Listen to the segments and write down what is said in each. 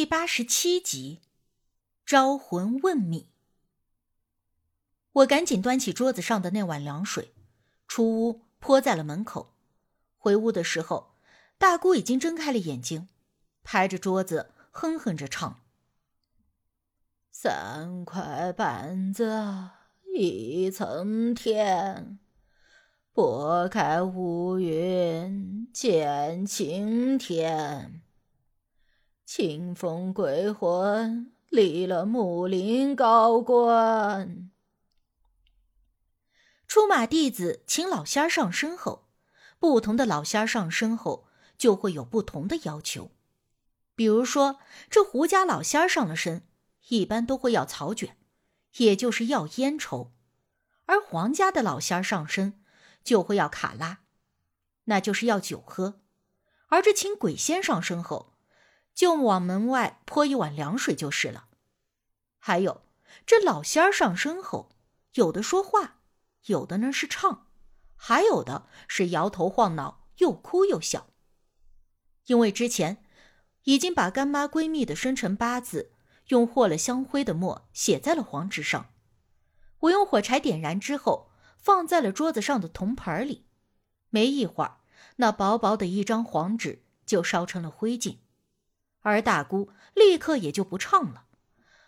第八十七集，招魂问米。我赶紧端起桌子上的那碗凉水，出屋泼在了门口。回屋的时候，大姑已经睁开了眼睛，拍着桌子哼哼着唱：“三块板子一层天，拨开乌云见晴天。”清风鬼魂离了木林高官。出马弟子请老仙上身后，不同的老仙上身后就会有不同的要求。比如说，这胡家老仙上了身，一般都会要草卷，也就是要烟抽；而黄家的老仙上身就会要卡拉，那就是要酒喝。而这请鬼仙上身后。就往门外泼一碗凉水就是了。还有，这老仙儿上身后，有的说话，有的呢是唱，还有的是摇头晃脑，又哭又笑。因为之前已经把干妈闺蜜的生辰八字用和了香灰的墨写在了黄纸上，我用火柴点燃之后，放在了桌子上的铜盆里。没一会儿，那薄薄的一张黄纸就烧成了灰烬。而大姑立刻也就不唱了，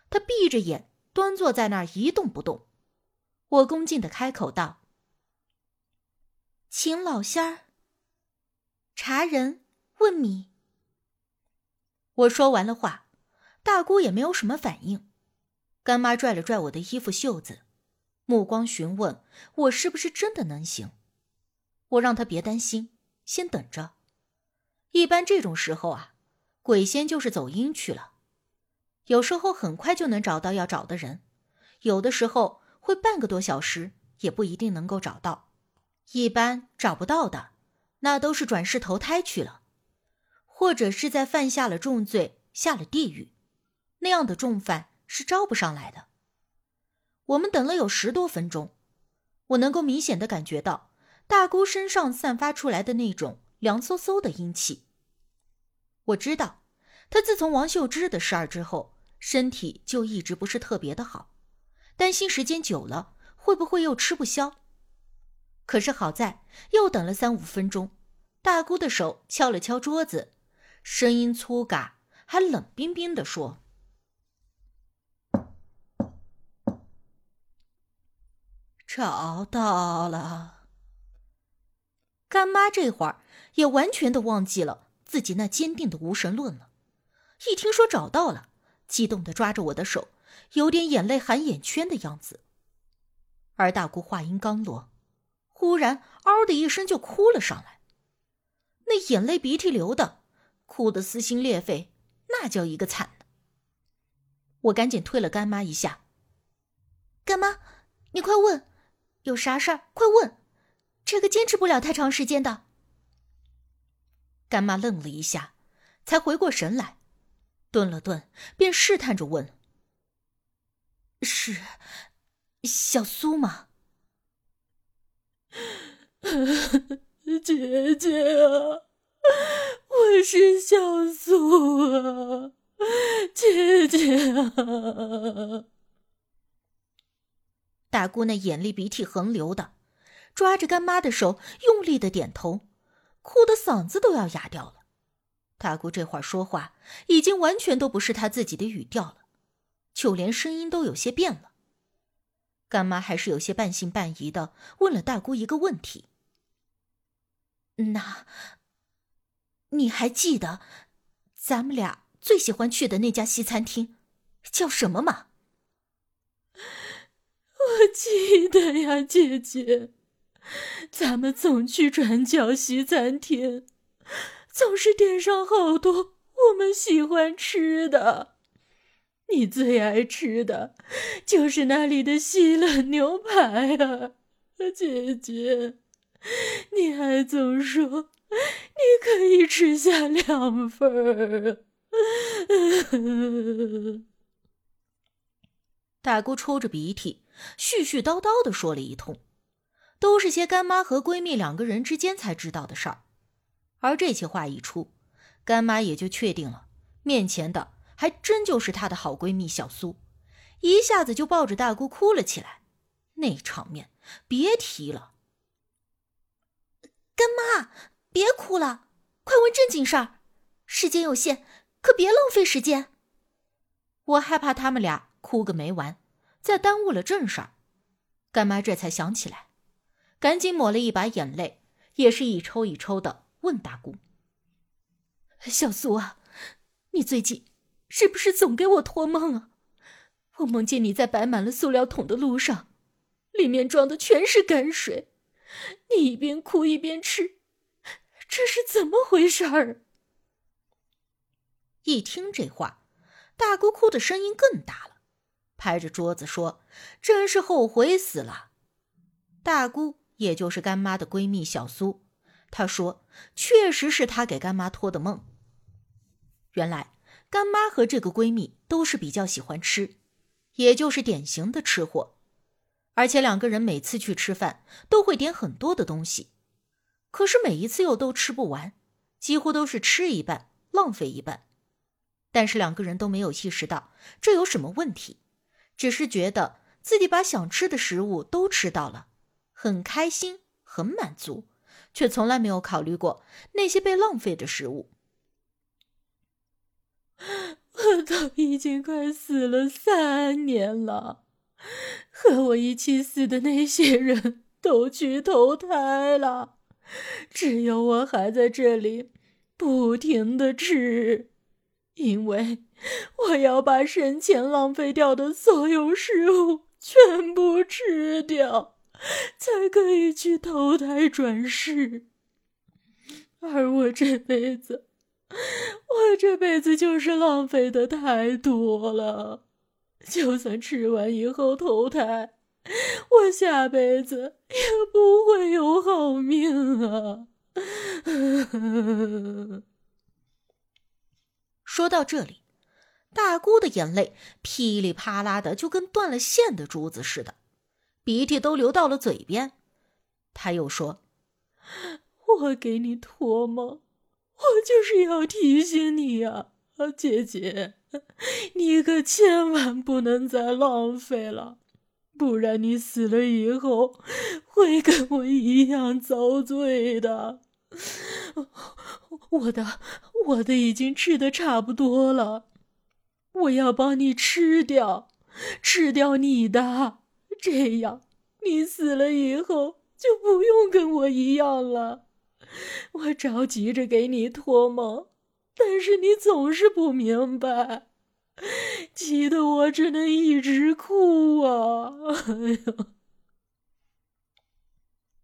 她闭着眼端坐在那儿一动不动。我恭敬的开口道：“请老仙儿。”茶人问米。我说完了话，大姑也没有什么反应。干妈拽了拽我的衣服袖子，目光询问我是不是真的能行。我让她别担心，先等着。一般这种时候啊。鬼仙就是走阴去了，有时候很快就能找到要找的人，有的时候会半个多小时也不一定能够找到。一般找不到的，那都是转世投胎去了，或者是在犯下了重罪下了地狱，那样的重犯是招不上来的。我们等了有十多分钟，我能够明显的感觉到大姑身上散发出来的那种凉飕飕的阴气。我知道，他自从王秀芝的事儿之后，身体就一直不是特别的好，担心时间久了会不会又吃不消。可是好在又等了三五分钟，大姑的手敲了敲桌子，声音粗嘎，还冷冰冰的说：“找到了。”干妈这会儿也完全的忘记了。自己那坚定的无神论了，一听说找到了，激动的抓着我的手，有点眼泪含眼圈的样子。而大姑话音刚落，忽然嗷的一声就哭了上来，那眼泪鼻涕流的，哭得撕心裂肺，那叫一个惨。我赶紧推了干妈一下，干妈，你快问，有啥事儿快问，这个坚持不了太长时间的。干妈愣了一下，才回过神来，顿了顿，便试探着问：“是小苏吗？” 姐姐啊，我是小苏啊，姐姐啊！大姑那眼泪鼻涕横流的，抓着干妈的手，用力的点头。哭的嗓子都要哑掉了，大姑这会儿说话已经完全都不是她自己的语调了，就连声音都有些变了。干妈还是有些半信半疑的问了大姑一个问题：“那，你还记得咱们俩最喜欢去的那家西餐厅叫什么吗？”“我记得呀，姐姐。”咱们总去转角西餐厅，总是点上好多我们喜欢吃的。你最爱吃的就是那里的西冷牛排啊，姐姐。你还总说你可以吃下两份儿。大姑抽着鼻涕，絮絮叨叨的说了一通。都是些干妈和闺蜜两个人之间才知道的事儿，而这些话一出，干妈也就确定了，面前的还真就是她的好闺蜜小苏，一下子就抱着大姑哭了起来，那场面别提了。干妈，别哭了，快问正经事儿，时间有限，可别浪费时间。我害怕他们俩哭个没完，再耽误了正事儿。干妈这才想起来，赶紧抹了一把眼泪，也是一抽一抽的问大姑：“小苏啊，你最近是不是总给我托梦啊？我梦见你在摆满了塑料桶的路上，里面装的全是泔水，你一边哭一边吃，这是怎么回事儿？”一听这话，大姑哭的声音更大了。拍着桌子说：“真是后悔死了。”大姑也就是干妈的闺蜜小苏，她说：“确实是她给干妈托的梦。原来干妈和这个闺蜜都是比较喜欢吃，也就是典型的吃货，而且两个人每次去吃饭都会点很多的东西，可是每一次又都吃不完，几乎都是吃一半浪费一半。但是两个人都没有意识到这有什么问题。”只是觉得自己把想吃的食物都吃到了，很开心，很满足，却从来没有考虑过那些被浪费的食物。我都已经快死了三年了，和我一起死的那些人都去投胎了，只有我还在这里不停的吃。因为我要把生前浪费掉的所有食物全部吃掉，才可以去投胎转世。而我这辈子，我这辈子就是浪费的太多了。就算吃完以后投胎，我下辈子也不会有好命啊！说到这里，大姑的眼泪噼里啪啦的，就跟断了线的珠子似的，鼻涕都流到了嘴边。他又说：“我给你托梦，我就是要提醒你呀，姐姐，你可千万不能再浪费了，不然你死了以后会跟我一样遭罪的。”我的，我的已经吃的差不多了，我要帮你吃掉，吃掉你的，这样你死了以后就不用跟我一样了。我着急着给你托梦，但是你总是不明白，急得我只能一直哭啊！哎呀，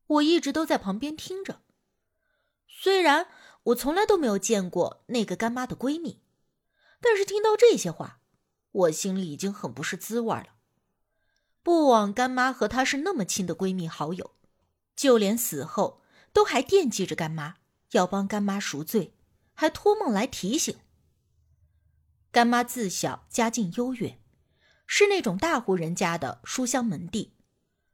我一直都在旁边听着，虽然。我从来都没有见过那个干妈的闺蜜，但是听到这些话，我心里已经很不是滋味了。不枉干妈和她是那么亲的闺蜜好友，就连死后都还惦记着干妈，要帮干妈赎罪，还托梦来提醒。干妈自小家境优越，是那种大户人家的书香门第，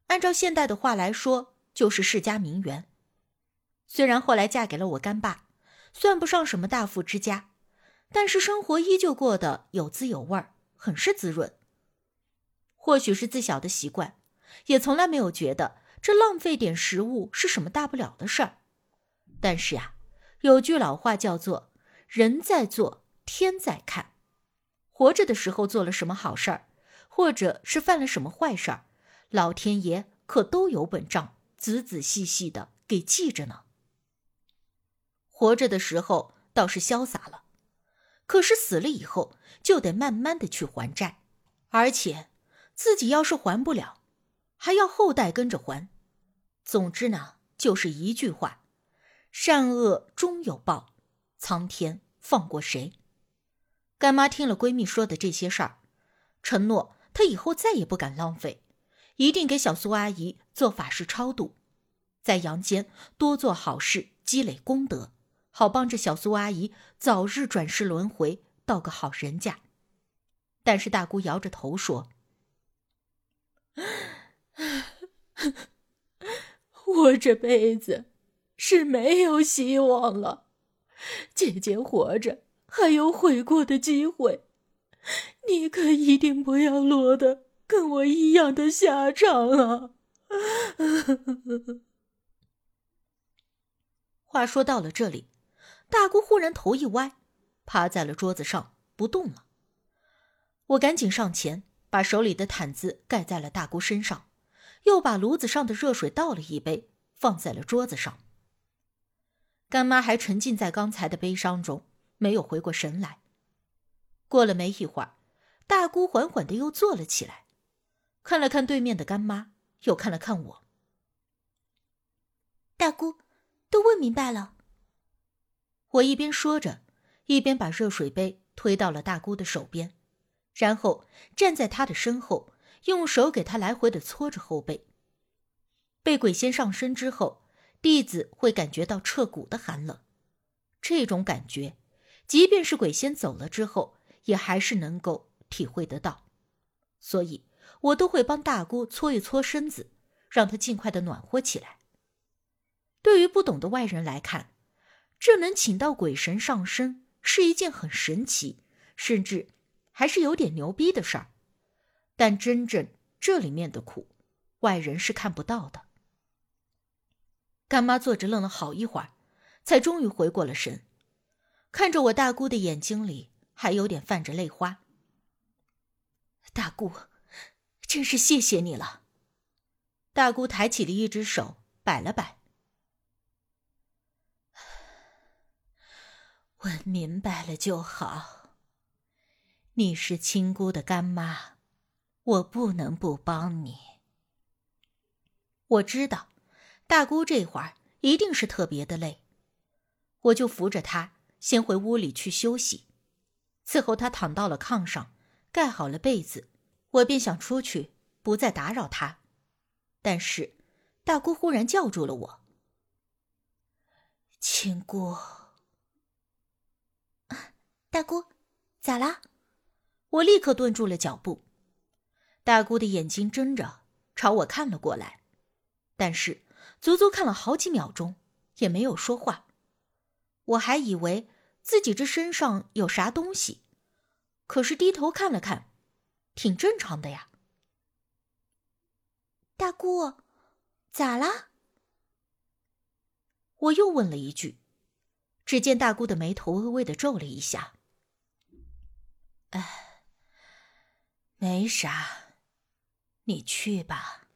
按照现代的话来说，就是世家名媛。虽然后来嫁给了我干爸。算不上什么大富之家，但是生活依旧过得有滋有味儿，很是滋润。或许是自小的习惯，也从来没有觉得这浪费点食物是什么大不了的事儿。但是啊，有句老话叫做“人在做，天在看”。活着的时候做了什么好事儿，或者是犯了什么坏事儿，老天爷可都有本账，仔仔细细的给记着呢。活着的时候倒是潇洒了，可是死了以后就得慢慢的去还债，而且自己要是还不了，还要后代跟着还。总之呢，就是一句话：善恶终有报，苍天放过谁？干妈听了闺蜜说的这些事儿，承诺她以后再也不敢浪费，一定给小苏阿姨做法事超度，在阳间多做好事，积累功德。好帮着小苏阿姨早日转世轮回，到个好人家。但是大姑摇着头说：“ 我这辈子是没有希望了。姐姐活着还有悔过的机会，你可一定不要落得跟我一样的下场啊！话说到了这里，大姑忽然头一歪，趴在了桌子上不动了。我赶紧上前，把手里的毯子盖在了大姑身上，又把炉子上的热水倒了一杯，放在了桌子上。干妈还沉浸在刚才的悲伤中，没有回过神来。过了没一会儿，大姑缓缓的又坐了起来，看了看对面的干妈，又看了看我。大姑。都问明白了。我一边说着，一边把热水杯推到了大姑的手边，然后站在他的身后，用手给他来回的搓着后背。被鬼仙上身之后，弟子会感觉到彻骨的寒冷，这种感觉，即便是鬼仙走了之后，也还是能够体会得到。所以，我都会帮大姑搓一搓身子，让她尽快的暖和起来。对于不懂的外人来看，这能请到鬼神上身是一件很神奇，甚至还是有点牛逼的事儿。但真正这里面的苦，外人是看不到的。干妈坐着愣了好一会儿，才终于回过了神，看着我大姑的眼睛里还有点泛着泪花。大姑，真是谢谢你了。大姑抬起了一只手，摆了摆。问明白了就好。你是亲姑的干妈，我不能不帮你。我知道，大姑这会儿一定是特别的累，我就扶着她先回屋里去休息。伺候她躺到了炕上，盖好了被子，我便想出去，不再打扰她。但是，大姑忽然叫住了我：“亲姑。”大姑，咋啦？我立刻顿住了脚步。大姑的眼睛睁着，朝我看了过来，但是足足看了好几秒钟，也没有说话。我还以为自己这身上有啥东西，可是低头看了看，挺正常的呀。大姑，咋啦？我又问了一句，只见大姑的眉头微微的皱了一下。哎，没啥，你去吧。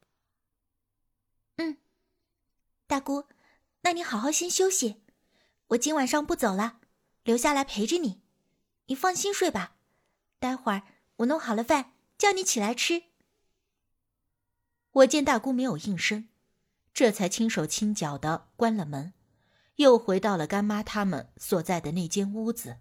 嗯，大姑，那你好好先休息，我今晚上不走了，留下来陪着你。你放心睡吧，待会儿我弄好了饭叫你起来吃。我见大姑没有应声，这才轻手轻脚的关了门，又回到了干妈他们所在的那间屋子。